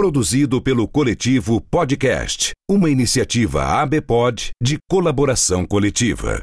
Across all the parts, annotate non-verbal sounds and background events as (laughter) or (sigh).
Produzido pelo coletivo Podcast, uma iniciativa ABPOD de colaboração coletiva.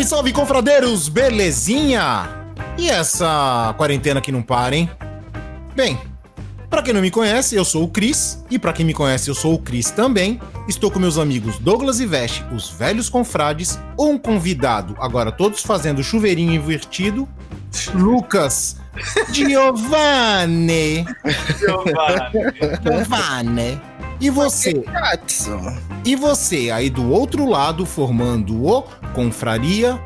Salve, salve, confradeiros! Belezinha? E essa quarentena que não para, hein? Bem, para quem não me conhece, eu sou o Cris, e para quem me conhece, eu sou o Cris também. Estou com meus amigos Douglas e Veste, os velhos confrades, um convidado, agora todos fazendo chuveirinho invertido, Lucas (laughs) Giovanni. Giovanni. Giovanni. E você? E você aí do outro lado formando o Confraria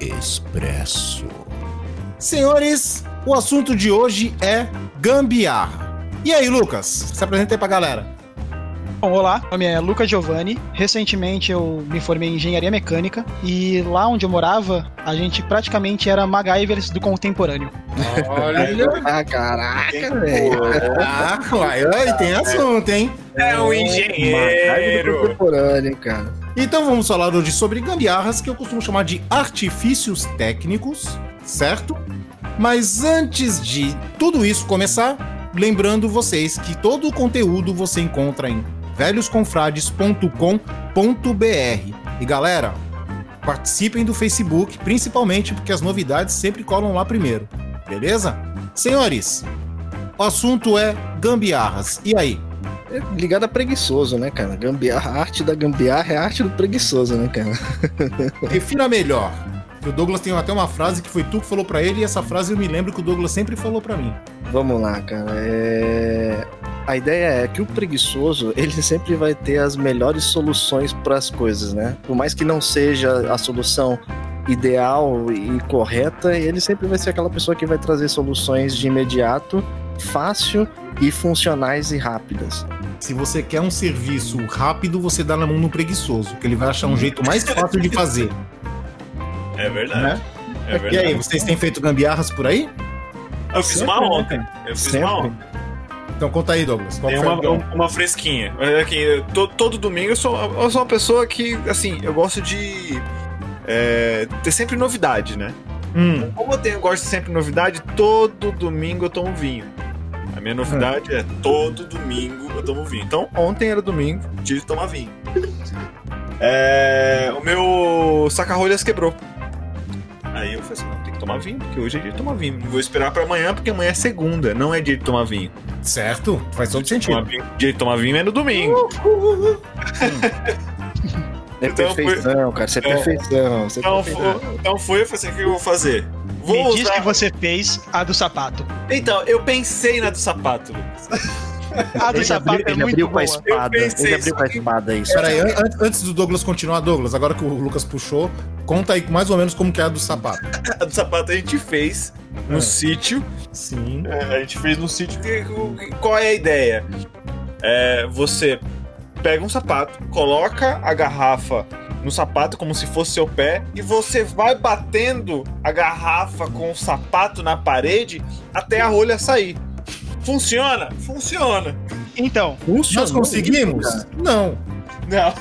Expresso. Senhores, o assunto de hoje é gambiarra. E aí, Lucas? Se apresenta aí pra galera. Bom, olá, meu nome é Luca Giovanni. Recentemente eu me formei em engenharia mecânica e lá onde eu morava, a gente praticamente era MacGyvers do contemporâneo. Olha, (laughs) ah, caraca, velho. Ah, uai, tem assunto, hein? É um engenheiro. contemporâneo, cara. Então vamos falar hoje sobre gambiarras que eu costumo chamar de artifícios técnicos, certo? Mas antes de tudo isso começar, lembrando vocês que todo o conteúdo você encontra em velhosconfrades.com.br. E galera, participem do Facebook, principalmente porque as novidades sempre colam lá primeiro. Beleza? Senhores, o assunto é gambiarras. E aí? É ligado a preguiçoso, né, cara? Gambiarra, a arte da gambiarra é a arte do preguiçoso, né, cara? (laughs) Refina melhor. O Douglas tem até uma frase que foi tu que falou para ele e essa frase eu me lembro que o Douglas sempre falou para mim. Vamos lá, cara. É... A ideia é que o preguiçoso, (laughs) ele sempre vai ter as melhores soluções para as coisas, né? Por mais que não seja a solução ideal e correta, ele sempre vai ser aquela pessoa que vai trazer soluções de imediato, fácil e funcionais e rápidas. Se você quer um serviço rápido, você dá na mão no preguiçoso, que ele vai achar um jeito mais fácil de fazer. (laughs) É verdade. Né? É verdade. E aí, vocês têm feito gambiarras por aí? Eu fiz Sempre, uma né, ontem. Eu fiz Sempre. uma ontem. Então conta aí, Douglas. Tem uma, uma fresquinha. Aqui, todo, todo domingo eu sou, eu sou uma pessoa que, assim, eu gosto de é, ter sempre novidade, né? Hum. Como eu, tenho, eu gosto de sempre novidade, todo domingo eu tomo vinho. A minha novidade é, é todo domingo eu tomo vinho. Então, ontem era domingo, tive que tomar vinho. É, o meu saca-rolhas quebrou. Aí eu falei assim, não, tem que tomar vinho, porque hoje é dia de tomar vinho. Vou esperar para amanhã, porque amanhã é segunda, não é dia de tomar vinho. Certo, faz todo sentido. Vinho, de tomar vinho é no domingo. É então, perfeição, cara. Você é, é perfeição. Você então, é perfeição. Foi, então foi, eu falei assim, o que eu vou fazer? Vou Me usar... diz que você fez a do sapato. Então, eu pensei na do sapato, Lucas. A (laughs) do ele sapato abriu, é ele muito abriu com a espada. Ele abriu com a espada isso. Peraí, an antes do Douglas continuar, Douglas, agora que o Lucas puxou, conta aí mais ou menos como que é a do sapato. (laughs) a do sapato a gente fez no é. sítio. Sim. É, a gente fez no sítio. Qual é a ideia? É, você pega um sapato, coloca a garrafa no sapato como se fosse seu pé e você vai batendo a garrafa com o sapato na parede até a rolha sair. Funciona? Funciona. Então, Nós conseguimos? Não. Não.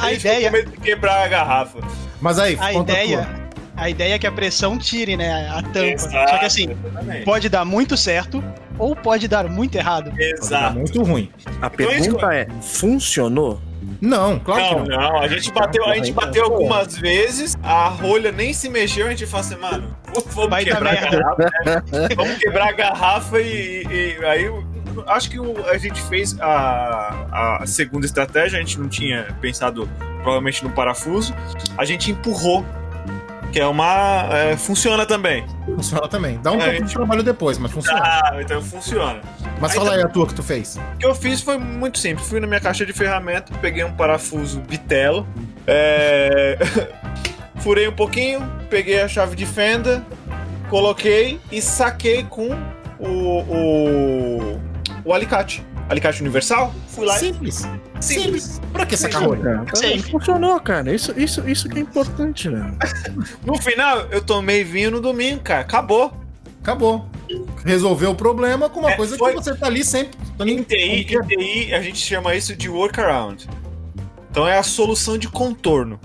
A ideia- de quebrar a garrafa. Mas aí, a conta ideia, tua. a ideia é que a pressão tire, né, a tampa. Exato, Só que assim, exatamente. pode dar muito certo ou pode dar muito errado. Exato. muito ruim. A pergunta é: funcionou? Não, claro Não, que não. não, a gente bateu, a gente bateu algumas vezes, a rolha nem se mexeu, a gente falou assim, mano, vamos Vai quebrar a garrafa, né? vamos quebrar a garrafa e, e aí eu- acho que o- a gente fez a, a segunda estratégia, a gente não tinha pensado provavelmente no parafuso, a gente empurrou, que é uma é, funciona também. Funciona também. Dá um É, pouco gente- de trabalho depois, mas funciona. Ah, então funciona. Mas aí fala tá- aí a tua que tu fez. O que eu fiz foi muito simples. Fui na minha caixa de ferramenta, peguei um parafuso bitelo, é, (laughs) furei um pouquinho, peguei a chave de fenda, coloquei e saquei com o, o, o alicate. Alicate universal. Fui lá Simples. e. Simples. Pra que sacar rolha? Cara, funcionou, cara. Isso, isso, isso que é importante, né? (laughs) No final, eu tomei vinho no domingo, cara. Acabou. Acabou. Resolveu o problema com uma É, coisa foi- que você tá ali sempre. Tá Em TI, em? TI, a gente chama isso de workaround. Então é a solução de contorno.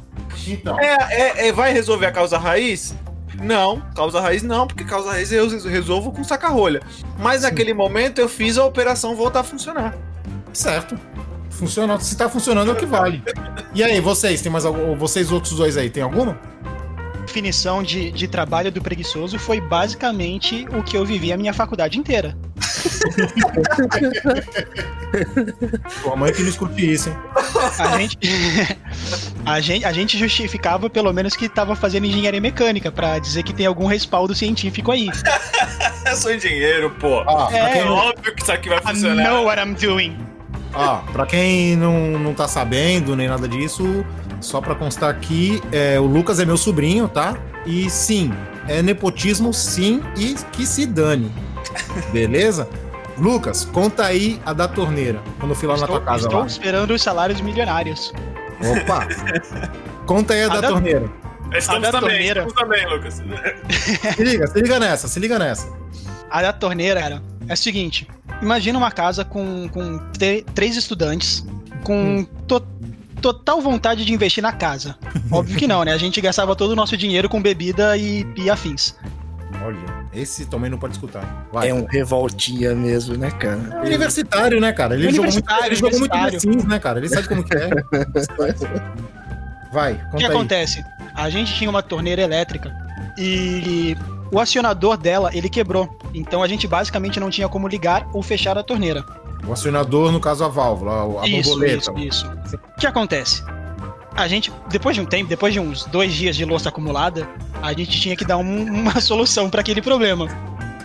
Então, É, é- é- vai resolver a causa raiz? Não, causa raiz não, porque causa raiz eu resolvo com saca-rolha. Mas naquele momento eu fiz a operação voltar a funcionar. certo. Funciona. Se tá funcionando é o que vale. E aí, vocês, tem mais algum. Vocês outros dois aí, tem alguma? definição de, de trabalho do preguiçoso foi basicamente o que eu vivi a minha faculdade inteira. (laughs) Tua mãe que não escute isso, hein? A gente, (laughs) a gente, a gente justificava pelo menos que estava fazendo engenharia mecânica pra dizer que tem algum respaldo científico aí. (laughs) Eu sou engenheiro, pô. Pra É. É óbvio que isso aqui vai I funcionar. know what I'm doing. Ó, pra quem não, não tá sabendo nem nada disso, só pra constar aqui, é, o Lucas é meu sobrinho, tá? E sim, é nepotismo sim e que se dane. (laughs) Beleza? Lucas, conta aí a da torneira. Quando eu fui lá na Estou, tua casa estou lá. esperando os salários milionários. Opa! (laughs) Conta aí a, A da, da- torneira. Estamos A da também, torneira. estamos também, Lucas. Se liga, se liga nessa, se liga nessa. A da torneira, cara, é o seguinte: imagina uma casa com, com três estudantes, com to- total vontade de investir na casa. Óbvio que não, né? A gente gastava todo o nosso dinheiro com bebida e, e afins. Olha, esse também não pode escutar. Vai. É um revoltinha mesmo, né, cara? É universitário, né, cara? Ele jogou muito, Universitário, ele jogou muito. Sims, né, cara? Ele sabe como que é. (laughs) Vai, O que aí. acontece? A gente tinha uma torneira elétrica e o acionador dela, ele quebrou. Então a gente basicamente não tinha como ligar ou fechar a torneira. O acionador, no caso, a válvula, a isso, borboleta. isso, isso. O que acontece? A gente, depois de um tempo, depois de uns dois dias de louça acumulada, a gente tinha que dar um- uma (laughs) solução para aquele problema.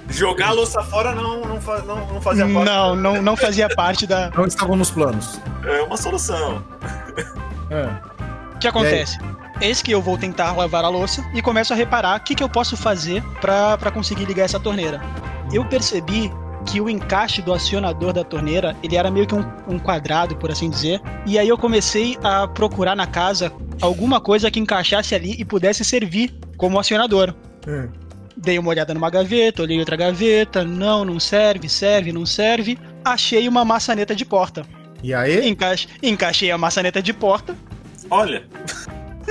Jogar a louça fora não, não, não, não fazia parte. Não, não, não fazia parte da. Não estavam nos planos. É uma solução. É. O que acontece? Eis que eu vou tentar lavar a louça e começo a reparar o que, que eu posso fazer pra conseguir ligar essa torneira. Eu percebi que o encaixe do acionador da torneira ele era meio que um, um quadrado, por assim dizer. E aí eu comecei a procurar na casa alguma coisa que encaixasse ali e pudesse servir como acionador. Hum. Dei uma olhada numa gaveta, olhei outra gaveta, não, não serve, serve, não serve. Achei uma maçaneta de porta. E aí? Encaixei a maçaneta de porta, Olha,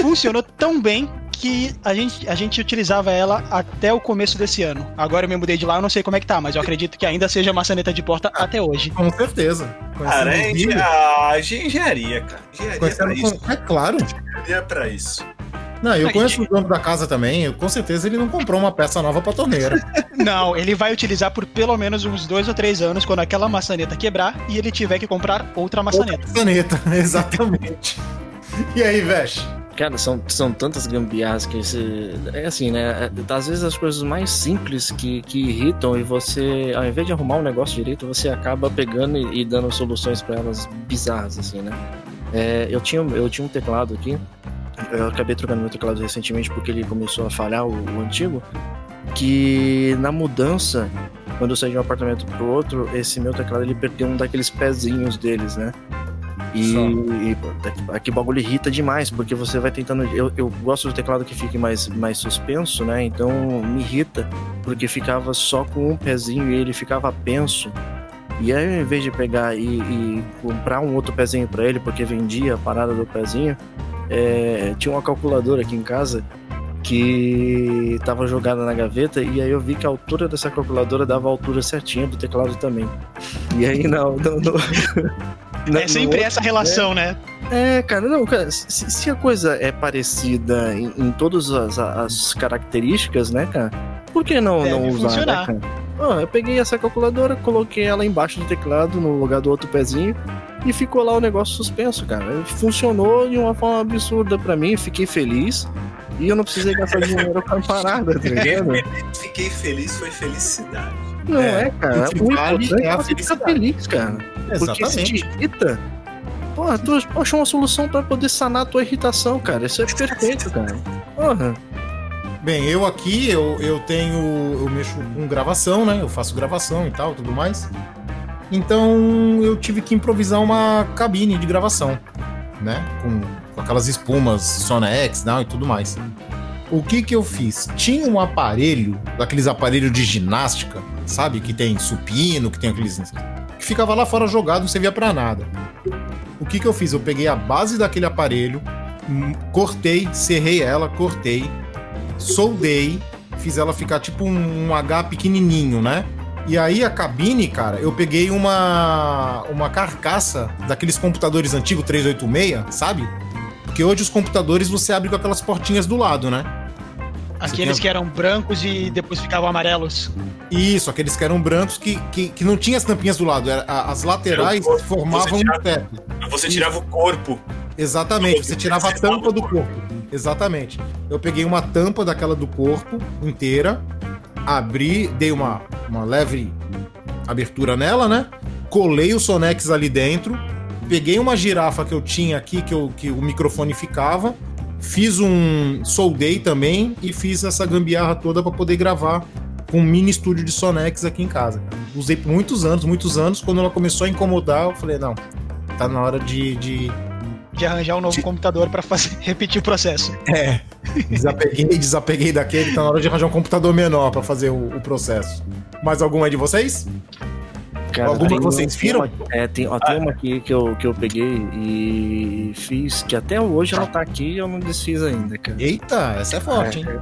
funcionou tão bem que a gente, a gente utilizava ela até o começo desse ano. Agora eu me mudei de lá, eu não sei como é que tá, mas eu acredito que ainda seja maçaneta de porta até hoje. Com certeza. cara, é Conhecendo o engen- vídeo, a engenharia, cara. Engenharia é pra isso. É claro. Engenharia é pra isso. Não, eu conheço o dono da casa também. eu- Com certeza ele não comprou uma peça nova pra torneira. (laughs) Não, ele vai utilizar por pelo menos uns dois ou três anos quando aquela maçaneta quebrar e ele tiver que comprar outra maçaneta. Maçaneta, (laughs) exatamente. (laughs) E aí, Vesh? Cara, são, são tantas gambiarras que. É assim, né? É, Às vezes as coisas mais simples que, que irritam e você, ao invés de arrumar um negócio direito, você acaba pegando e, e dando soluções pra elas bizarras, assim, né? É, eu, tinha, eu tinha um teclado aqui, eu acabei trocando meu teclado recentemente porque ele começou a falhar, o, o antigo, que na mudança, quando eu saí de um apartamento pro outro, esse meu teclado ele perdeu um daqueles pezinhos deles, né? E, e aqui o bagulho irrita demais, porque você vai tentando. Eu, eu gosto do teclado que fique mais, mais suspenso, né? Então me irrita, porque ficava só com um pezinho e ele ficava penso. E aí, ao invés de pegar e, e comprar um outro pezinho para ele, porque vendia a parada do pezinho, é, tinha uma calculadora aqui em casa que estava jogada na gaveta e aí eu vi que a altura dessa calculadora dava a altura certinha do teclado também. E aí não, não, não (laughs) é sempre essa relação, né? É, cara, não, cara, se, se a coisa é parecida em, em todas as, as, características, né, cara, por que não, não usar, funcionar. né, cara? Ah, eu peguei essa calculadora, coloquei ela embaixo do teclado, no lugar do outro pezinho, e ficou lá o negócio suspenso, cara. Funcionou de uma forma absurda para mim, fiquei feliz. E eu não precisei gastar dinheiro com a parada, tá ligado? (laughs) Fiquei feliz, foi felicidade. Não é, é cara. O, é, é a felicidade. feliz, cara. Exatamente. Porque se te irrita, porra, tu achou uma solução para poder sanar a tua irritação, cara. Isso é perfeito, cara. Porra. Bem, eu aqui, eu, eu tenho. Eu mexo com gravação, né? Eu faço gravação e tal, tudo mais. Então eu tive que improvisar uma cabine de gravação, né? Com com aquelas espumas Sonex não, e tudo mais. O que que eu fiz? Tinha um aparelho, daqueles aparelhos de ginástica, sabe? Que tem supino, que tem aqueles. Que ficava lá fora jogado, não servia para nada. O que que eu fiz? Eu peguei a base daquele aparelho, hum, cortei, serrei ela, cortei, soldei, fiz ela ficar tipo um, um H pequenininho, né? E aí a cabine, cara, eu peguei uma uma carcaça daqueles computadores antigos 386, sabe? Porque hoje os computadores você abre com aquelas portinhas do lado, né? Aqueles tem... que eram brancos e depois ficavam amarelos. Isso, aqueles que eram brancos que, que, que não tinha as tampinhas do lado. Era, as laterais formavam um teto. Você tirava o corpo. Exatamente, você tirava a tampa do corpo. Exatamente. Eu peguei uma tampa daquela do corpo inteira, abri, dei uma, uma leve abertura nela, né? Colei o Sonex ali dentro peguei uma girafa que eu tinha aqui, que, eu, que o microfone ficava, fiz um. soldei também e fiz essa gambiarra toda para poder gravar com um mini estúdio de Sonex aqui em casa. Usei por muitos anos, muitos anos. Quando ela começou a incomodar, eu falei, não, tá na hora de. de... de arranjar um novo de... computador para fazer (laughs) repetir o processo. É. Desapeguei, desapeguei daquele, tá na hora de arranjar um computador menor para fazer o, o processo. Mais alguma de vocês? Cara, Alguma que vocês viram? É, tem, ó, tem ah. uma aqui que eu, que eu peguei e fiz, que até hoje ela tá aqui e eu não desfiz ainda, cara. Eita, essa é forte, é, hein?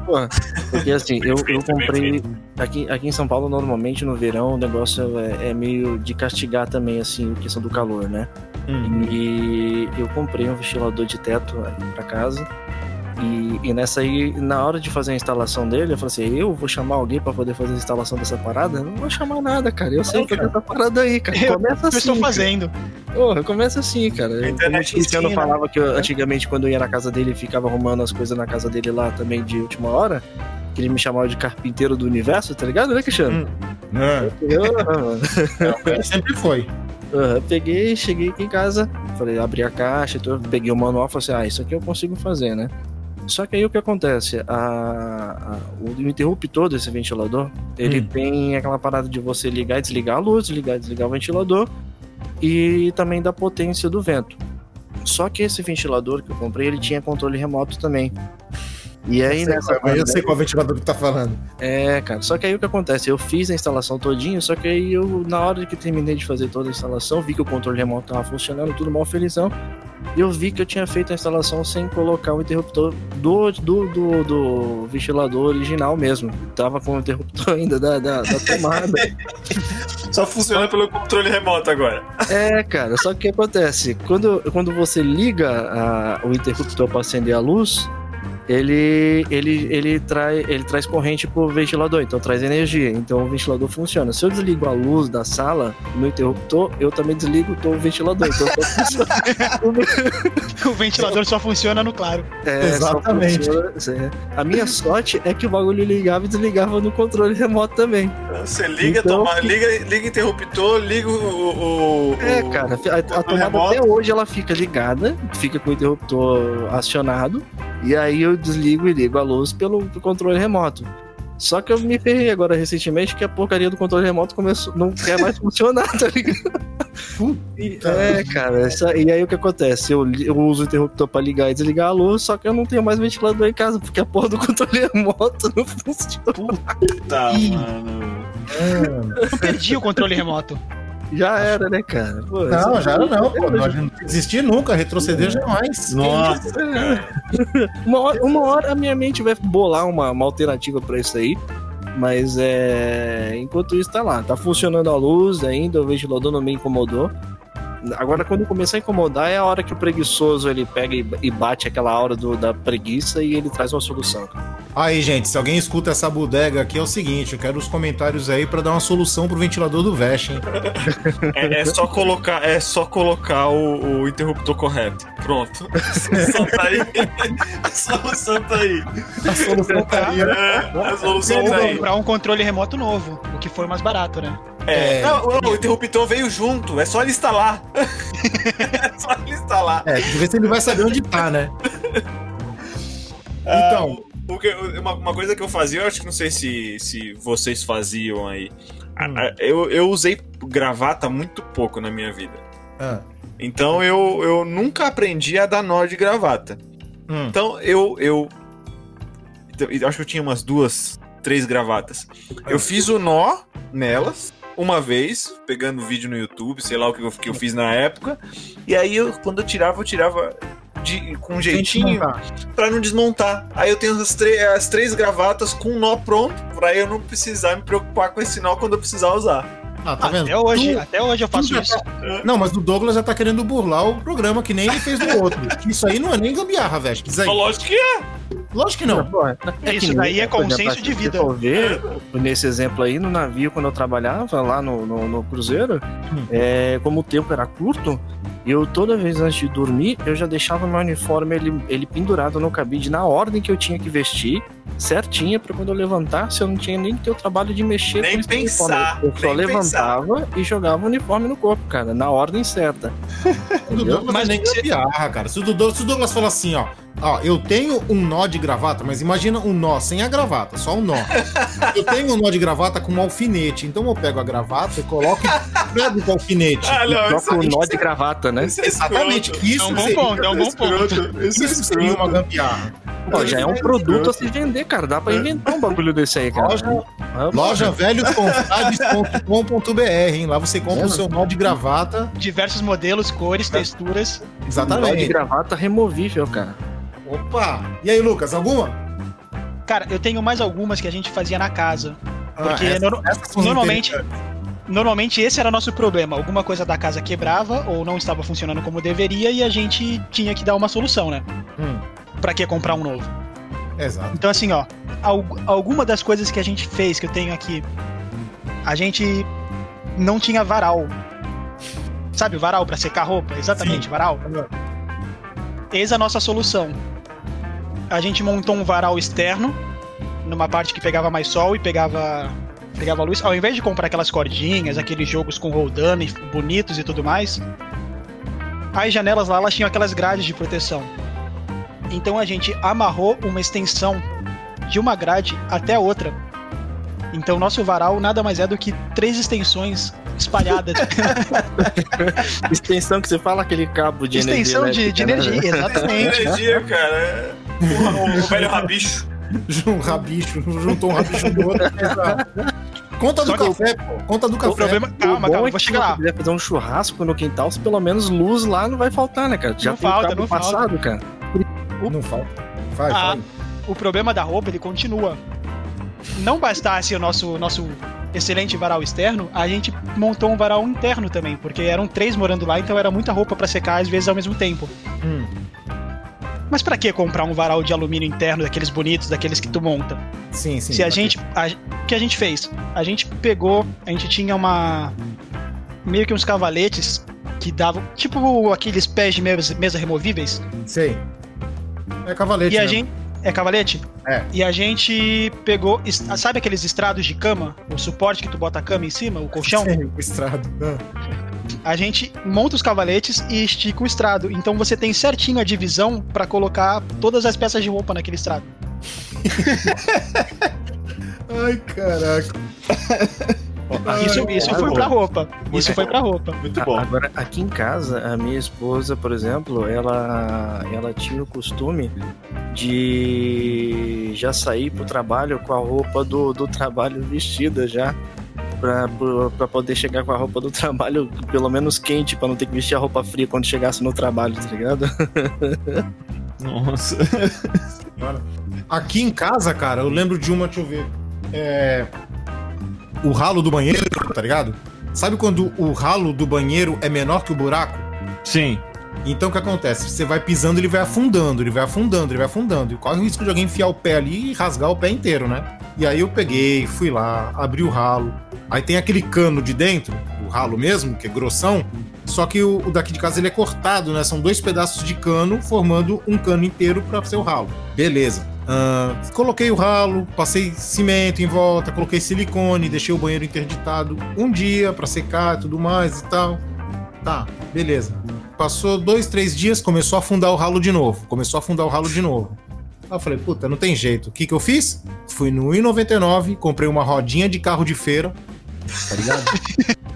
Porque assim, (laughs) eu, eu comprei. Aqui, aqui em São Paulo, normalmente no verão, o negócio é, é meio de castigar também, assim, a questão do calor, né? Hum. E eu comprei um ventilador de teto pra casa. E, e, nessa aí, na hora de fazer a instalação dele, eu falei assim: eu vou chamar alguém para poder fazer a instalação dessa parada? Eu não vou chamar nada, cara. Eu sei fazer essa parada aí, cara. (laughs) Começa eu, assim. Eu estou fazendo. Porra, começa assim, cara. Eu, como o Cristiano falava que eu, antigamente, quando eu ia na casa dele, ficava arrumando as coisas na casa dele lá também de última hora. Que ele me chamava de carpinteiro do universo, tá ligado, né, Cristiano? Hum. É. Eu, eu, sempre foi. Uhum, peguei, cheguei aqui em casa, falei, abri a caixa, então peguei o manual e falei assim: ah, isso aqui eu consigo fazer, né? Só que aí o que acontece? A, a, o interruptor desse ventilador, ele hum. tem aquela parada de você ligar e desligar a luz, ligar e desligar o ventilador e também da potência do vento. Só que esse ventilador que eu comprei, ele tinha controle remoto também. E aí eu nessa. Qual, eu sei qual ventilador que tá falando. É, cara. Só que aí o que acontece? Eu fiz a instalação todinha, só que aí eu, na hora que terminei de fazer toda a instalação, vi que o controle remoto tava funcionando, tudo mal felizão. Eu vi que eu tinha feito a instalação sem colocar o interruptor do, do, do, do ventilador original mesmo. Tava com o interruptor ainda da, da, da tomada. (laughs) Só funciona pelo controle remoto agora. É, cara, só que o que acontece? Quando, quando você liga a, o interruptor para acender a luz, ele, ele, ele, trai, ele traz corrente pro ventilador, então traz energia. Então o ventilador funciona. Se eu desligo a luz da sala, no interruptor, eu também desligo o ventilador. Então (laughs) o ventilador só funciona no claro. É, Exatamente. Funciona, é. A minha sorte é que o bagulho ligava e desligava no controle remoto também. Você liga, então, toma, liga, liga interruptor, liga o. o é, cara, a, a tomada remoto. até hoje ela fica ligada, fica com o interruptor acionado. E aí eu desligo e ligo a luz pelo controle remoto. Só que eu me ferrei agora recentemente que a porcaria do controle remoto começou, não quer mais funcionar, (laughs) tá ligado? É, cara, essa- e aí o que acontece? Eu, eu uso o interruptor pra ligar e desligar a luz, só que eu não tenho mais ventilador em casa, porque a porra do controle (laughs) remoto não funciona. Tá, mano. Eu perdi o controle remoto. Já era, né, cara? Pô, Não, já era não, pô. Nós não existir nunca, retroceder jamais. Nossa, (laughs) Uma hora, uma hora a minha mente vai bolar uma, uma alternativa pra isso aí. Mas é. Enquanto isso, tá lá. Tá funcionando a luz ainda, o ventilador não me incomodou. Agora, quando começar a incomodar, é a hora que o preguiçoso ele pega e bate aquela hora do- da preguiça e ele traz uma solução. Aí, gente, se alguém escuta essa bodega aqui, é o seguinte, eu quero os comentários aí pra dar uma solução pro ventilador do Vest, hein? (laughs) É, é só colocar, é só colocar o, o interruptor correto. Pronto. (laughs) A solução tá aí. A solução tá aí. A solução tá aí, né? É, a solução Ou tá aí. comprar um controle remoto novo, o que for mais barato, né? É, É. não, não, o interruptor veio junto, é só ele instalar. (laughs) é só ele instalar. É, ver se ele vai saber onde tá, né? Então, Ah, o que- uma, uma coisa que eu fazia, eu acho que não sei se, se vocês faziam aí. Hum. Eu, eu usei gravata muito pouco na minha vida. ah, Então eu, eu nunca aprendi a dar nó de gravata. hum, Então eu, eu. eu acho que eu tinha umas duas, três gravatas. Eu fiz o nó nelas uma vez, pegando vídeo no YouTube, sei lá o que eu, que eu fiz na época. E aí eu, quando eu tirava, eu tirava de, com um jeitinho pra não desmontar. Aí eu tenho as, as três gravatas com um nó pronto, pra eu não precisar me preocupar com esse nó quando eu precisar usar. Ah, tá vendo? Até hoje, Tu- até hoje eu faço isso. tá- Não, mas o Douglas já tá querendo burlar o programa que nem ele fez no outro. (laughs) Isso aí não é nem gambiarra, aí. Lógico que é. Lógico que não. Isso daí é exemplo, consenso de vida. ver, nesse exemplo aí, no navio, quando eu trabalhava lá no, no, no cruzeiro, é, como o tempo era curto, eu toda vez antes de dormir, eu já deixava meu uniforme ele, ele pendurado no cabide na ordem que eu tinha que vestir, certinha, pra quando eu levantasse, eu não tinha nem que ter o trabalho de mexer Nem com esse pensar, uniforme. Eu só levantava e jogava o uniforme no corpo, cara, na ordem certa. (laughs) Mas nem você- gambiarra, cara. Se o, Douglas, se o Douglas falar assim, ó, ó, eu tenho um nó de gravata, mas imagina um nó sem a gravata, só um nó. Eu tenho um nó de gravata com um alfinete, então eu pego a gravata e coloco e com o alfinete. Ah, não, Troca o nó de gravata, né? Isso é Exatamente, isso É um bom seria, ponto, é um bom ponto. Isso é isso seria uma gambiarra. Pô, já é um produto a se vender, cara. Dá pra inventar um bagulho desse aí, cara. Loja, loja velhosconfrades.com.br, hein? Lá você compra o seu nó de gravata. Diversos modelos, cores, texturas. Nó de Exatamente. gravata removível, cara. Opa! E aí, Lucas, alguma? Cara, eu tenho mais algumas que a gente fazia na casa. Porque Ah, essa- nor- essas são normalmente-. Normalmente esse era nosso problema. Alguma coisa da casa quebrava ou não estava funcionando como deveria e a gente tinha que dar uma solução, né? Hum, Pra que comprar um novo? exato. Então, assim, ó, al- alguma das coisas que a gente fez, que eu tenho aqui, a gente não tinha varal. Sabe, varal pra secar roupa? Exatamente, Sim. varal. Eis a nossa solução. A gente montou um varal externo, numa parte que pegava mais sol e pegava, pegava luz. Ao invés de comprar aquelas cordinhas, aqueles jogos com roldana e bonitos e tudo mais, as janelas lá elas tinham aquelas grades de proteção. Então a gente amarrou uma extensão de uma grade até outra. Então nosso varal nada mais é do que três extensões espalhadas. (laughs) Extensão que você fala aquele cabo de extensão de, de elétrica, né? energia, exatamente. (laughs) Energia, cara. é- Porra, o, o velho rabicho. Um rabicho, juntou um rabicho no outro. Conta do o- café, pô. Conta do O café. problema. O Calma, bom calma, é vou chegar se lá. você quiser fazer um churrasco no quintal, se pelo menos luz lá não vai faltar, né, cara? Já Não falta, o não falta. passado, cara. Não falta. Vai, Ah, vai. O problema da roupa ele continua. Não bastasse o nosso, nosso excelente varal externo, a gente montou um varal interno também, porque eram três morando lá, então era muita roupa pra secar às vezes ao mesmo tempo. Hum. Mas pra que comprar um varal de alumínio interno daqueles bonitos, daqueles que tu monta? Sim, sim. Se a gente. a- o que a gente fez? A gente pegou. A gente tinha uma. Meio que uns cavaletes que davam. Tipo aqueles pés de mesa, mesa removíveis. Sei. É cavalete. E a né? gente. É cavalete? É. E a gente pegou. Sabe aqueles estrados de cama? O suporte que tu bota a cama em cima, o colchão? Sim, o estrado. Ah. A gente monta os cavaletes e estica o estrado. Então você tem certinho a divisão pra colocar todas as peças de roupa naquele estrado. (laughs) Ai, caraca. (laughs) Isso, isso foi pra roupa. Isso foi pra roupa. Muito bom. Agora, aqui em casa, a minha esposa, por exemplo, ela, ela tinha o costume de já sair pro trabalho com a roupa do, do trabalho vestida já. Pra, pro- pra poder chegar com a roupa do trabalho pelo menos quente, pra não ter que vestir a roupa fria quando chegasse no trabalho, tá ligado? Nossa. (laughs) Aqui em casa, cara, eu lembro de uma, deixa eu ver. É. O ralo do banheiro, tá ligado? Sabe quando o ralo do banheiro é menor que o buraco? Sim. Então o que acontece? Você vai pisando, ele vai afundando, ele vai afundando, ele vai afundando. E corre o risco de alguém enfiar o pé ali e rasgar o pé inteiro, né? E aí eu peguei, fui lá, abri o ralo. Aí tem aquele cano de dentro, o ralo mesmo, que é grossão. Só que o, o daqui de casa ele é cortado, né? São dois pedaços de cano formando um cano inteiro para ser o ralo. Beleza. Ah, coloquei o ralo, passei cimento em volta, coloquei silicone, deixei o banheiro interditado um dia para secar e tudo mais e tal. Tá, beleza. Passou dois, três dias, começou a afundar o ralo de novo. Começou a afundar o ralo de novo. Aí eu falei, puta, não tem jeito. O que que eu fiz? Fui no I99, comprei uma rodinha de carro de feira, tá ligado? (laughs)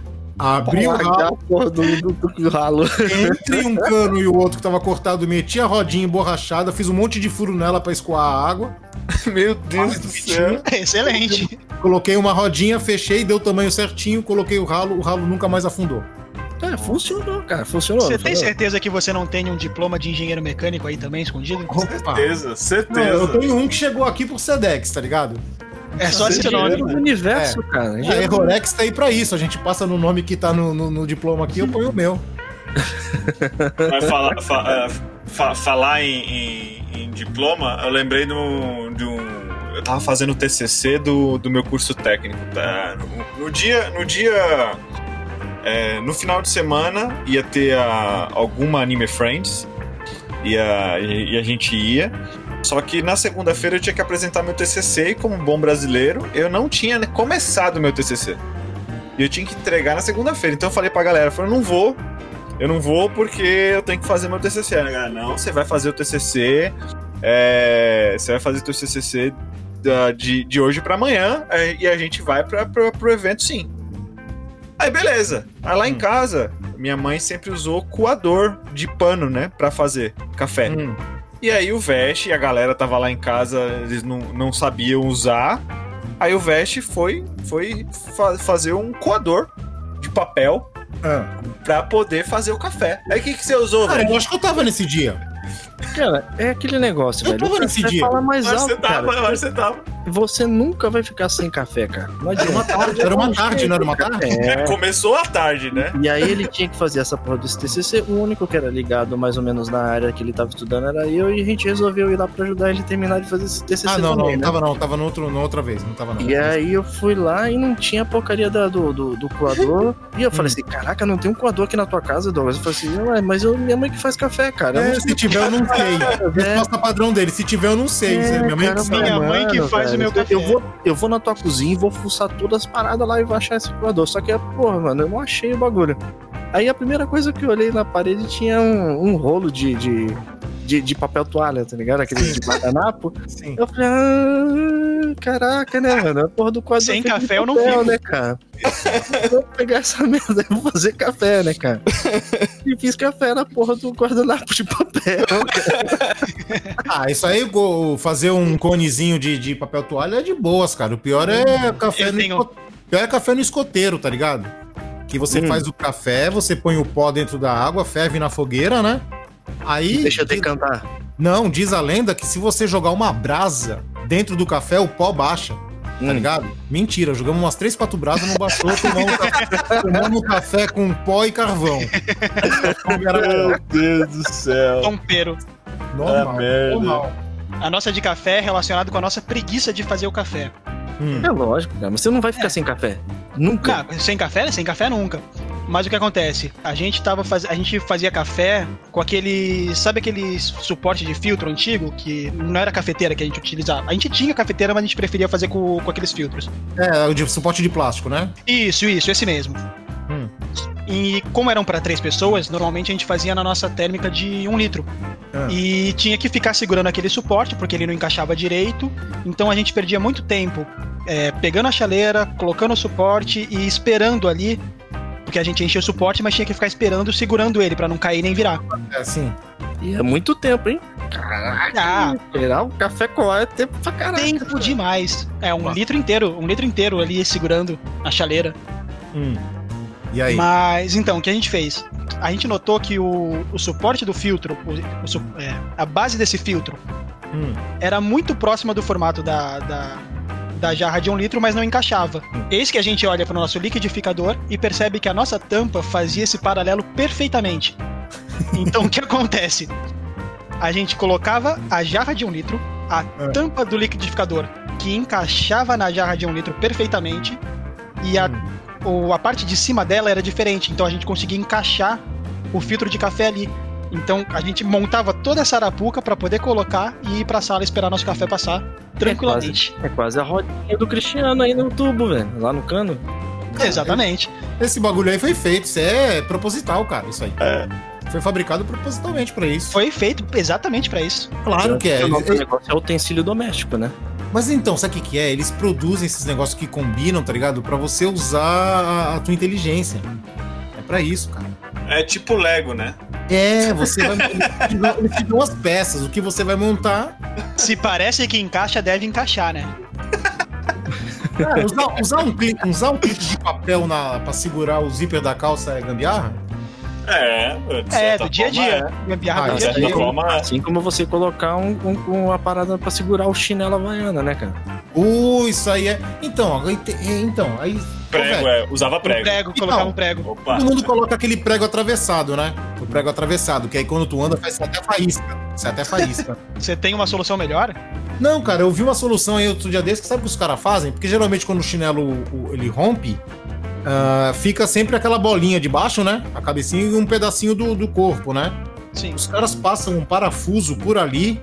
Abri o ralo, a porra do, do, do ralo. entre um cano e o outro que tava cortado, meti a rodinha emborrachada, fiz um monte de furo nela pra escoar a água. (laughs) Meu Deus do céu. Excelente. Coloquei uma rodinha, fechei, deu o tamanho certinho, coloquei o ralo, o ralo nunca mais afundou. É, funcionou, cara, funcionou. Você não tem certeza que você não tem um diploma de engenheiro mecânico aí também escondido? Opa. Certeza, Não, certeza. eu tenho um que chegou aqui por Sedex, tá ligado? É só esse nome. do universo, cara. A Engenheiro do- Errorex tá aí pra isso. A gente passa no nome que tá no, no- no diploma aqui, eu ponho o meu. Mas falar, fa- é, fa- falar em, em- em diploma, eu lembrei de um, de um- Eu tava fazendo o TCC do, do meu curso técnico. Tá? No, no dia. No dia. é, no final de semana ia ter a- alguma Anime Friends e a, e a gente ia. Só que na segunda-feira eu tinha que apresentar meu TCC e, como bom brasileiro, eu não tinha começado meu TCC. E eu tinha que entregar na segunda-feira. Então eu falei pra galera: eu falei, não vou, eu não vou porque eu tenho que fazer meu TCC. A galera, não, você vai fazer o TCC, é, você vai fazer o teu TCC de, de hoje pra amanhã é, e a gente vai pra, pra, pro evento sim. Aí beleza. Aí lá em casa, minha mãe sempre usou coador de pano, né, pra fazer café. Hum. E aí o Vest e a galera tava lá em casa, eles não, não sabiam usar. Aí o Vest foi, foi fa- fazer um coador de papel Ah. pra poder fazer o café. Aí o que, que você usou, Cara, velho? eu acho que eu tava nesse dia. Cara, é aquele negócio, Eu velho. tava O nesse dia. fala mais Mas alto, você tava, cara. mas você tava. Você nunca vai ficar sem café, cara. Não Era uma adianta. tarde, era uma tarde, não era uma tarde? É. (laughs) Começou a tarde, né? E aí ele tinha que fazer essa porra desse TCC. O único que era ligado mais ou menos na área que ele tava estudando era eu. E a gente resolveu ir lá pra ajudar ele a terminar de fazer esse TCC Ah, não, não, também, né? tava não, tava no outro, na outra vez, não tava não. E aí eu fui lá e não tinha a porcaria da- do, do, do coador. (laughs) E eu falei assim, caraca, não tem um coador aqui na tua casa, Douglas? Eu falei assim, ué, mas eu, minha mãe que faz café, cara. Eu É, não se tiver, eu não sei. É. (laughs) Resposta padrão dele. Se tiver, eu não sei. É, minha mãe cara, que. Minha mãe que faz meu café. Eu vou, eu vou na tua cozinha e vou fuçar todas as paradas lá e vou achar esse coador. Só que, porra, mano, eu não achei o bagulho. Aí a primeira coisa que eu olhei na parede tinha um, um rolo de, de, de, de papel toalha, tá ligado? Aquele de guardanapo. Sim. Eu falei, ah, caraca, né, mano? A porra do quadro Sem de café eu não papel, fico. né, cara? Vou pegar essa (laughs) merda e vou fazer café, né, cara? (laughs) E fiz café na porra do guardanapo de papel. (laughs) Ah, isso aí, fazer um conezinho de, de papel toalha é de boas, cara. O pior é café Eu no tenho- pior é café no escoteiro, tá ligado? Que você Hum. faz o café, você põe o pó dentro da água, ferve na fogueira, né? Aí. Deixa eu decantar. Não, diz a lenda que se você jogar uma brasa dentro do café, o pó baixa. Tá Hum. ligado? Mentira, jogamos umas 3, 4 brasas, não baixou, tomamos café, tomamos café com pó e carvão. Melhor. Deus do céu. Tompeiro. Normal, merda. normal. A nossa de café é relacionada com a nossa preguiça de fazer o café. Hum. É lógico, cara. Mas você não vai ficar sem café. Nunca. Não, sem café, né? Sem café nunca. Mas o que acontece? A gente tava faz... a gente fazia café com aquele, sabe aquele suporte de filtro antigo que não era cafeteira que a gente utilizava. A gente tinha cafeteira, mas a gente preferia fazer com, com aqueles filtros. É, o de suporte de plástico, né? Isso, isso, esse mesmo. E como eram para três pessoas, normalmente a gente fazia na nossa térmica de um litro. Ah. E tinha que ficar segurando aquele suporte, porque ele não encaixava direito. Então a gente perdia muito tempo é, pegando a chaleira, colocando o suporte e esperando ali. Porque a gente enchia o suporte, mas tinha que ficar esperando, segurando ele para não cair nem virar. É assim. E é muito tempo, hein? Caraca. Ah, Esperar o café coar é tempo pra caralho. tempo demais. É, um litro inteiro, um litro inteiro ali segurando a chaleira. Hum. E aí? Mas então, o que a gente fez? A gente notou que o, o suporte do filtro, o- o é, a base desse filtro, Hum. era muito próxima do formato da, da, da jarra de um litro, mas não encaixava. Eis que a gente olha para o nosso liquidificador e percebe que a nossa tampa fazia esse paralelo perfeitamente. Então o que (laughs) acontece? A gente colocava a jarra de um litro, a É. tampa do liquidificador que encaixava na jarra de um litro perfeitamente e a, o- a parte de cima dela era diferente, então a gente conseguia encaixar o filtro de café ali. Então a gente montava toda essa arapuca para poder colocar e ir pra sala esperar nosso café passar tranquilamente. É quase a rodinha do Cristiano aí no tubo, velho. Lá no cano. Exatamente. Esse bagulho aí foi feito. Isso é proposital, cara. Isso aí. Foi fabricado propositalmente pra isso. Foi feito exatamente pra isso. Claro que é. O negócio é utensílio doméstico, né? Mas então, sabe o que, que é? Eles produzem esses negócios que combinam, tá ligado? Pra você usar a, a tua inteligência. É pra isso, cara. É tipo Lego, né? É, você vai. eles te dão- eles te dão as peças, o que você vai montar. Se parece que encaixa, deve encaixar, né? Cara, usar, usar um clipe, usar um clipe de papel na, pra segurar o zíper da calça é gambiarra? É, É, do dia a dia. Gambiarra Ah, do De dia a certa dia. forma, é. Assim como você colocar um, um- uma parada pra segurar o chinelo havaiana, né, cara? Uh, isso aí é. Então, aí é, então, aí. prego, é, usava Um prego. prego, Então. colocava um prego. Opa. Todo mundo coloca aquele prego atravessado, né? O prego atravessado, que aí quando tu anda faz até faísca. Sai até faísca. (laughs) Você tem uma solução melhor? Não, cara, eu vi uma solução aí outro dia desse que sabe o que os caras fazem? Porque geralmente quando o chinelo o- ele rompe, ah, fica sempre aquela bolinha de baixo, né? A cabecinha e um pedacinho do, do corpo, né? Sim. Os caras passam um parafuso por ali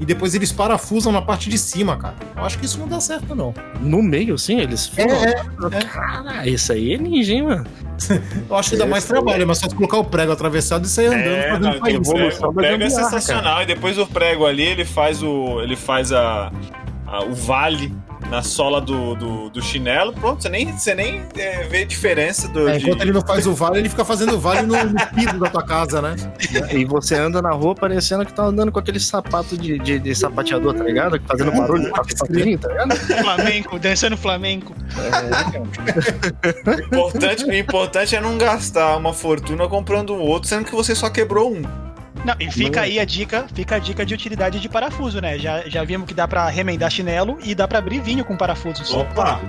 e depois eles parafusam na parte de cima, cara. Eu acho que isso não dá certo, não. No meio, assim, eles É, foram. é. Cara, isso aí é ninja, hein, mano? (laughs) Eu acho que dá mais trabalho, é mais só colocar o prego atravessado e sair andando É, fazendo não, o faísca. evolução prego, o da prego é sensacional. E depois o prego ali, ele faz o. ele faz a, a- o vale na sola do, do, do chinelo. Pronto, você nem, você nem é, vê diferença do. É, de- enquanto ele não faz o vale, ele fica fazendo o vale no, no piso da tua casa, né? E você anda na rua parecendo que tá andando com aquele sapato de, de, de sapateador, tá ligado? Fazendo barulho, tá sapatinho, tá ligado? Flamenco, dançando flamenco. (laughs) O importante, o importante é não gastar uma fortuna comprando um outro, sendo que você só quebrou um. Não, e fica aí a dica, fica a dica de utilidade de parafuso, né? Já, já vimos que dá pra remendar chinelo e dá pra abrir vinho com parafusos. Opa!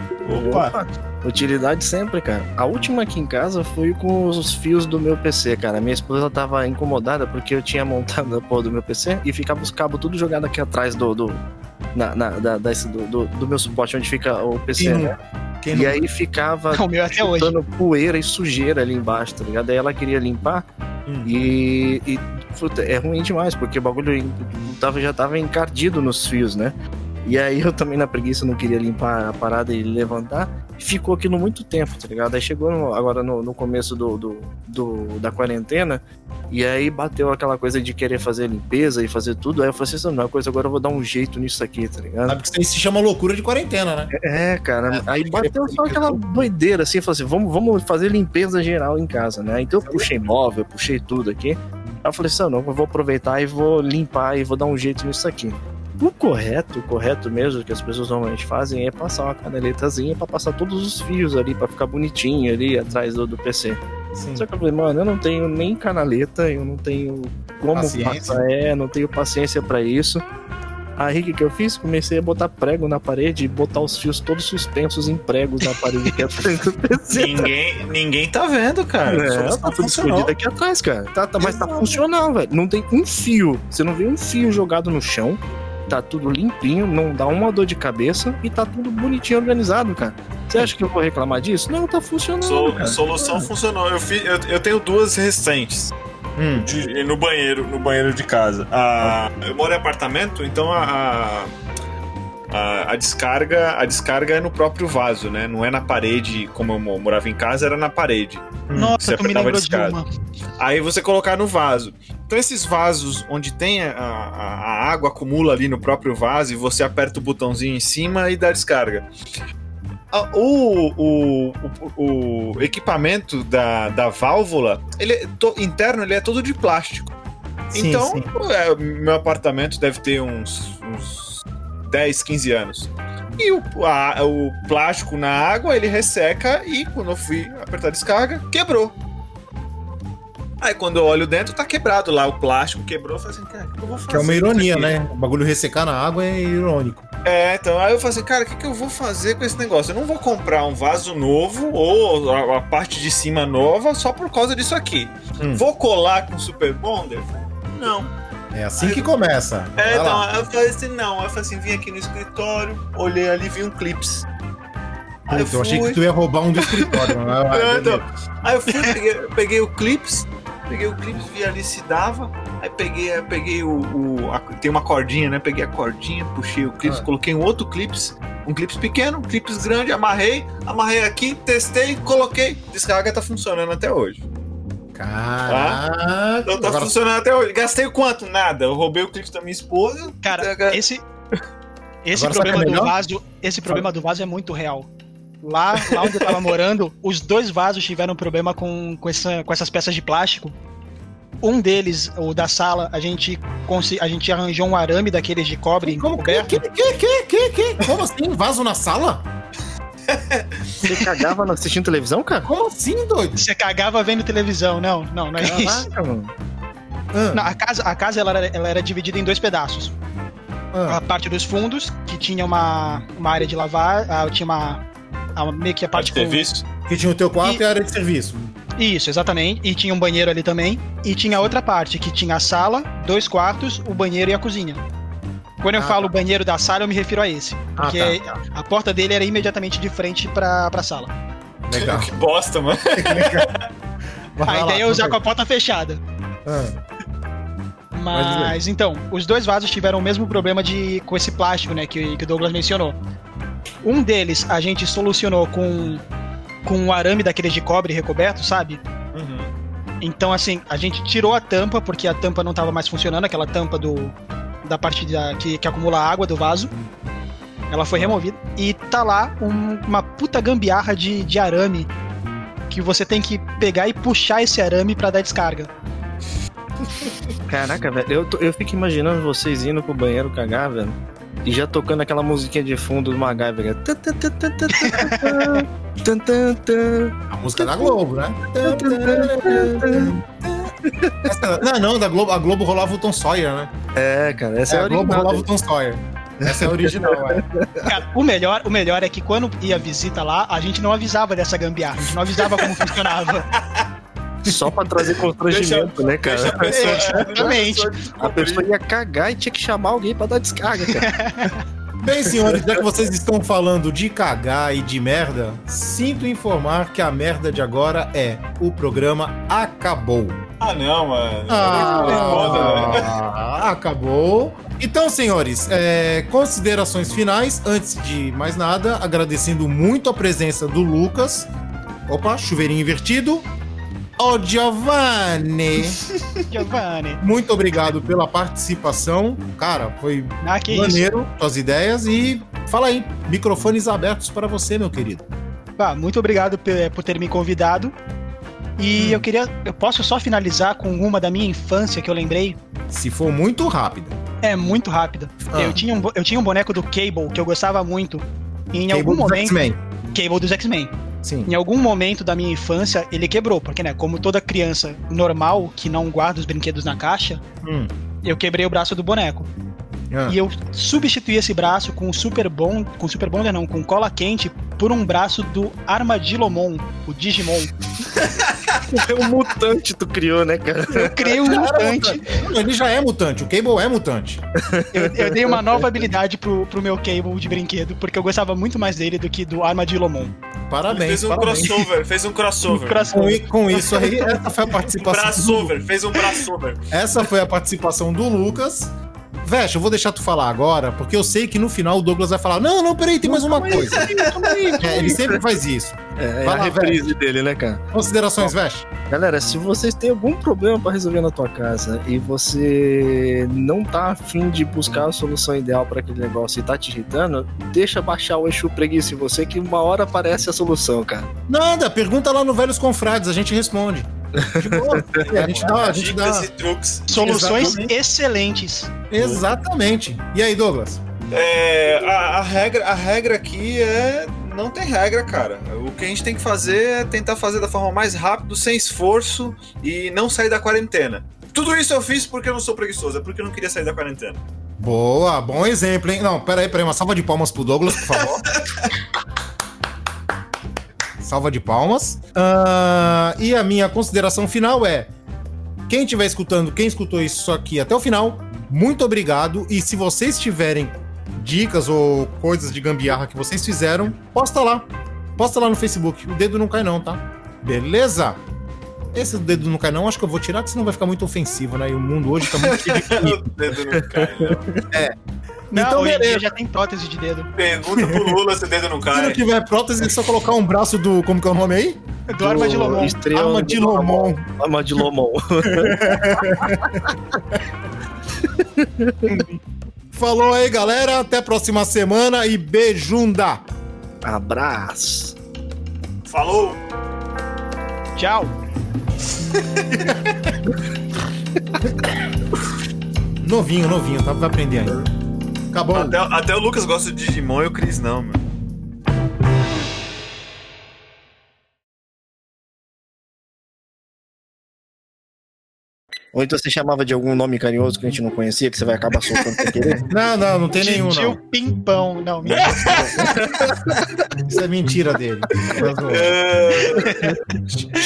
Opa! Utilidade sempre, cara. A última aqui em casa foi com os fios do meu PC, cara. Minha esposa tava incomodada porque eu tinha montado a porra do meu PC e ficava os cabos tudo jogado aqui atrás do. do na, na- da, desse- do, do, do meu suporte onde fica o PC, não- né? Quem E não- aí ficava O meu até hoje. chutando poeira e sujeira ali embaixo, tá ligado? Aí ela queria limpar Hum. e, e puta, é ruim demais, porque o bagulho tava, já tava encardido nos fios, né? E aí eu também na preguiça não queria limpar a parada e levantar. Ficou aquilo muito tempo, tá ligado? Aí chegou no- agora no, no começo do, do, do- da quarentena, e aí bateu aquela coisa de querer fazer limpeza e fazer tudo. Aí eu falei assim, não, uma coisa, agora eu vou dar um jeito nisso aqui, tá ligado? Sabe que isso se chama loucura de quarentena, né? É, cara. aí bateu só aquela doideira, assim, falou assim: vamos, vamos fazer limpeza geral em casa, né? Então eu puxei móvel, puxei tudo aqui. Aí eu falei assim: não, eu vou aproveitar e vou limpar e vou dar um jeito nisso aqui. O correto, o correto mesmo que as pessoas normalmente fazem é passar uma canaletazinha pra passar todos os fios ali, pra ficar bonitinho ali atrás do, do PC. Sim. Só que eu falei, mano, eu não tenho nem canaleta, eu não tenho como Paciência. passar, é, não tenho paciência pra isso. Aí o que, que eu fiz? Comecei a botar prego na parede e botar os fios todos suspensos em pregos na parede que é atrás do PC. (laughs) Ninguém, ninguém tá vendo, cara. É, tá tudo funcionou. escondido aqui atrás, cara. Tá, tá- mas tá funcional, velho. Não tem um fio. Você não vê um fio jogado no chão. Tá tudo limpinho, não dá uma dor de cabeça e tá tudo bonitinho organizado, cara. Você acha que eu vou reclamar disso? Não, tá funcionando. Sol- cara. solução funcionou. Eu, fi- eu, eu tenho duas recentes. Hum. de- no banheiro, no banheiro de casa. Ah, eu moro em apartamento, então a, a- a, a, descarga a descarga é no próprio vaso, né? Não é na parede, como eu morava em casa, era na parede. Nossa, você tu me lembrou de uma. Aí você colocar no vaso. Então esses vasos onde tem a, a, a, água acumula ali no próprio vaso e você aperta o botãozinho em cima e dá descarga. O, o, o, o equipamento da, da válvula, ele é to, interno, ele é todo de plástico. Sim, então, sim. É, meu apartamento deve ter uns, uns 10, 15 anos. E o, a, o plástico na água, ele resseca e quando eu fui apertar a descarga, quebrou. Aí quando eu olho dentro, tá quebrado lá, o plástico quebrou, eu falei assim, cara, o que eu vou fazer? Que é uma ironia, né? O bagulho ressecar na água é irônico. É, então, aí eu falei assim, cara, o que, que eu vou fazer com esse negócio? Eu não vou comprar um vaso novo ou a, a parte de cima nova só por causa disso aqui. Hum. Vou colar com Super Bonder? Não. É assim aí, que começa. É, então, lá. eu falei assim, não. Eu falei assim, vim aqui no escritório, olhei ali, vi um clips. Aí eu, eu achei que tu ia roubar um do escritório. mas, (laughs) então, aí eu fui, peguei, peguei o clips, peguei o clips, vi ali se dava. Aí peguei, peguei o. o a, tem uma cordinha, né? Peguei a cordinha, puxei o clips, ah. coloquei um outro clips. Um clips pequeno, um clips grande, amarrei, amarrei aqui, testei, coloquei. Descarga tá funcionando até hoje. Caraca. Tá? Então tá Agora... funcionando até hoje. Gastei quanto? Nada. Eu roubei o clipe da minha esposa. Cara, esse. Esse problema do vaso. Esse problema do vaso é muito real. Lá, lá onde eu tava morando, os dois vasos tiveram problema com, com, essa, com essas peças de plástico. Um deles, o da sala, a gente, a gente arranjou um arame daqueles de cobre Como, coberto. Que, que, que, que, que? Como assim? Vaso na sala? Você cagava assistindo televisão, cara? Como assim, doido? Você cagava vendo televisão. Não, não, não é Caraca, isso. Mano. Ah. Não, a casa, a casa ela, era, ela era dividida em dois pedaços. Ah. A parte dos fundos, que tinha uma, uma área de lavar, ah, tinha uma, uma, meio que a parte de serviço. Que tinha o teu quarto e, e a área de serviço. Isso, exatamente. E tinha um banheiro ali também. E tinha outra parte, que tinha a sala, dois quartos, o banheiro e a cozinha. Quando eu ah, falo tá. banheiro da sala, eu me refiro a esse. Ah, porque ah, tá, a porta dele era imediatamente de frente pra, pra sala. Legal. (laughs) Que bosta, mano. a ideia é usar com a porta fechada. Ah. Mas, então, os dois vasos tiveram o mesmo problema de com esse plástico, né, que, que o Douglas mencionou. Um deles a gente solucionou com, com um arame daqueles de cobre recoberto, sabe? Uhum. Então, assim, a gente tirou a tampa, porque a tampa não estava mais funcionando, aquela tampa do, da parte da, que, que acumula água do vaso. Ela foi removida. E tá lá um, uma puta gambiarra de, de arame que você tem que pegar e puxar esse arame para dar descarga. Caraca, velho, eu, eu fico imaginando vocês indo pro banheiro cagar, velho. E já tocando aquela musiquinha de fundo do MacGyver. A música da Globo, né? Essa, não, não, da Globo, a Globo rolava o Tom Sawyer, né? É, cara, essa é, é a, a Globo rolava o Tom Sawyer. Essa é a original, é. Cara, o melhor, o melhor é que quando ia visita lá, a gente não avisava dessa gambiarra, a gente não avisava como funcionava. (laughs) Só pra trazer constrangimento, deixa, né, cara? A pessoa, Exatamente. A pessoa ia cagar e tinha que chamar alguém pra dar descarga, cara. (laughs) Bem, senhores, já que vocês estão falando de cagar e de merda, sinto informar que a merda de agora é o programa acabou. Ah, não, mano. Ah, (laughs) acabou. Então, senhores, é, considerações finais. Antes de mais nada, agradecendo muito a presença do Lucas. Opa, chuveirinho invertido. Ô, oh, Giovanni! (laughs) Giovanni! Muito obrigado pela participação. Cara, foi ah, maneiro isso. suas ideias e fala aí, microfones abertos para você, meu querido. Ah, muito obrigado por ter me convidado. E hum. eu queria. Eu posso só finalizar com uma da minha infância que eu lembrei? Se for muito rápida. É, muito rápida. Ah. Eu, tinha um, eu tinha um boneco do Cable que eu gostava muito. E em Cable algum momento. Cable dos X-Men. Sim. Em algum momento da minha infância, ele quebrou, porque, né, como toda criança normal que não guarda os brinquedos na caixa, hum. eu quebrei o braço do boneco. Ah. E eu substituí esse braço com super bom, com super bonder não, com cola quente por um braço do Armadillomon, o Digimon. (laughs) é um mutante tu criou, né, cara? Eu criei um mutante. Ele já é mutante, o Cable é mutante. Eu, eu, dei uma nova habilidade pro, pro meu Cable de brinquedo, porque eu gostava muito mais dele do que do Armadillomon. Parabéns. Fez um parabéns. crossover, fez um crossover. Um (laughs) crossover. Com, com, isso aí, essa foi a participação. Crossover, do... fez um crossover. Essa foi a participação do Lucas. Veste, eu vou deixar tu falar agora, porque eu sei que no final o Douglas vai falar: Não, não, peraí, tem mais uma coisa. É, ele sempre faz isso. É, é a reprise dele, né, cara? Considerações, Veste? Galera, se vocês têm algum problema pra resolver na tua casa e você não tá afim de buscar a solução ideal pra aquele negócio e tá te irritando, deixa baixar o Exu Preguiça em você que uma hora aparece a solução, cara. Nada, pergunta lá no Velhos Confrades, a gente responde. De boa. (laughs) A gente dá. A gente dá... e truques. Soluções Exatamente. excelentes. Exatamente. E aí, Douglas? É, a, a regra, a regra aqui é. Não tem regra, cara. O que a gente tem que fazer é tentar fazer da forma mais rápida, sem esforço e não sair da quarentena. Tudo isso eu fiz porque eu não sou preguiçoso, é porque eu não queria sair da quarentena. Boa, bom exemplo, hein? Não, peraí, peraí, uma salva de palmas pro Douglas, por favor. (laughs) salva de palmas. Ah, e a minha consideração final é: quem estiver escutando, quem escutou isso aqui até o final, muito obrigado. E se vocês tiverem dicas ou coisas de gambiarra que vocês fizeram, posta lá. Posta lá no Facebook. O dedo não cai, não, tá? Beleza? Esse do dedo não cai, não, acho que eu vou tirar, porque senão vai ficar muito ofensivo, né? E o mundo hoje tá muito (laughs) cheio de o dedo não cai, não. Não, Então, hoje em beleza. dia já tem prótese de dedo. Pergunta pro Lula se o dedo não Se não cai. tiver prótese, é só colocar um braço do. Como que é o nome aí? Do arma de Lomon. Estrela Arma de Lomon. Arma de Lomon. (laughs) Falou aí, galera. Até a próxima semana e beijunda. Abraço. Falou! Tchau. (laughs) Novinho, novinho, tá? Vai aprender ainda. Acabou. Até, até o Lucas gosta de Digimon e o Cris não, mano. Ou então você chamava de algum nome carinhoso que a gente não conhecia, que você vai acabar soltando sem querer? (laughs) Não, não, não tem nenhum, Tio. Pimpão. Não, mentira. (laughs) Isso é mentira dele. Tá zoando.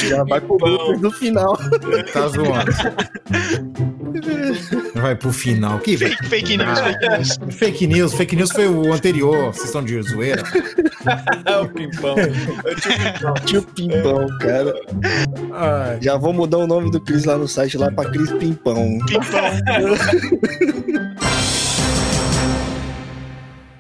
Já vai pro grupo no final. Tá zoando. Vai pro final. Que fake, fake news, fake news. fake news? Fake news foi o anterior. Vocês estão de zoeira. é (laughs) o Pimpão. Tio Pimpão. Tio Pimpão, cara. Ai. Já vou mudar o nome do Cris lá no site lá pra Cris Pimpão.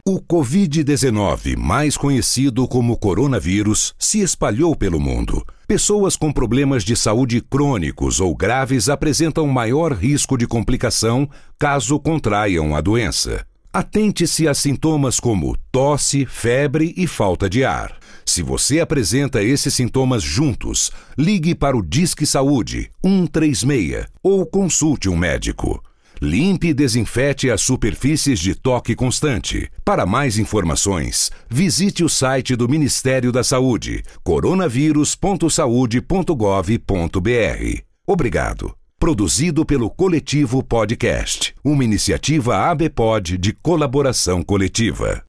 O Covid-19, mais conhecido como coronavírus, se espalhou pelo mundo. Pessoas com problemas de saúde crônicos ou graves apresentam maior risco de complicação caso contraiam a doença. Atente-se a sintomas como tosse, febre e falta de ar. Se você apresenta esses sintomas juntos, ligue para o Disque Saúde 136 ou consulte um médico. Limpe e desinfete as superfícies de toque constante. Para mais informações, visite o site do Ministério da Saúde, coronavírus.saude.gov.br. Obrigado. Produzido pelo Coletivo Podcast, uma iniciativa ABPOD de colaboração coletiva.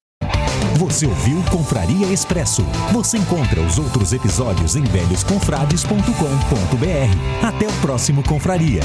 Você ouviu Confraria Expresso. Você encontra os outros episódios em velhosconfrades.com.br. Até o próximo Confraria.